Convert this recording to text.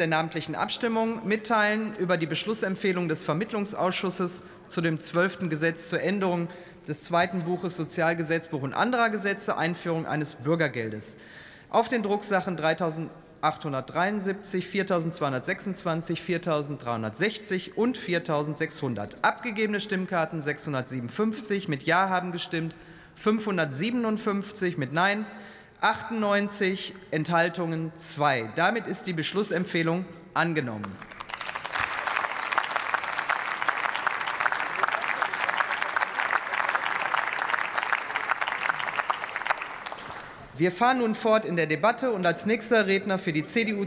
der namentlichen Abstimmung mitteilen über die Beschlussempfehlung des Vermittlungsausschusses zu dem 12. Gesetz zur Änderung des zweiten Buches Sozialgesetzbuch und anderer Gesetze Einführung eines Bürgergeldes. Auf den Drucksachen 3873, 4226, 4360 und 4600. Abgegebene Stimmkarten 657. Mit Ja haben gestimmt 557, mit Nein 98, Enthaltungen 2. Damit ist die Beschlussempfehlung angenommen. Wir fahren nun fort in der Debatte und als nächster Redner für die CDU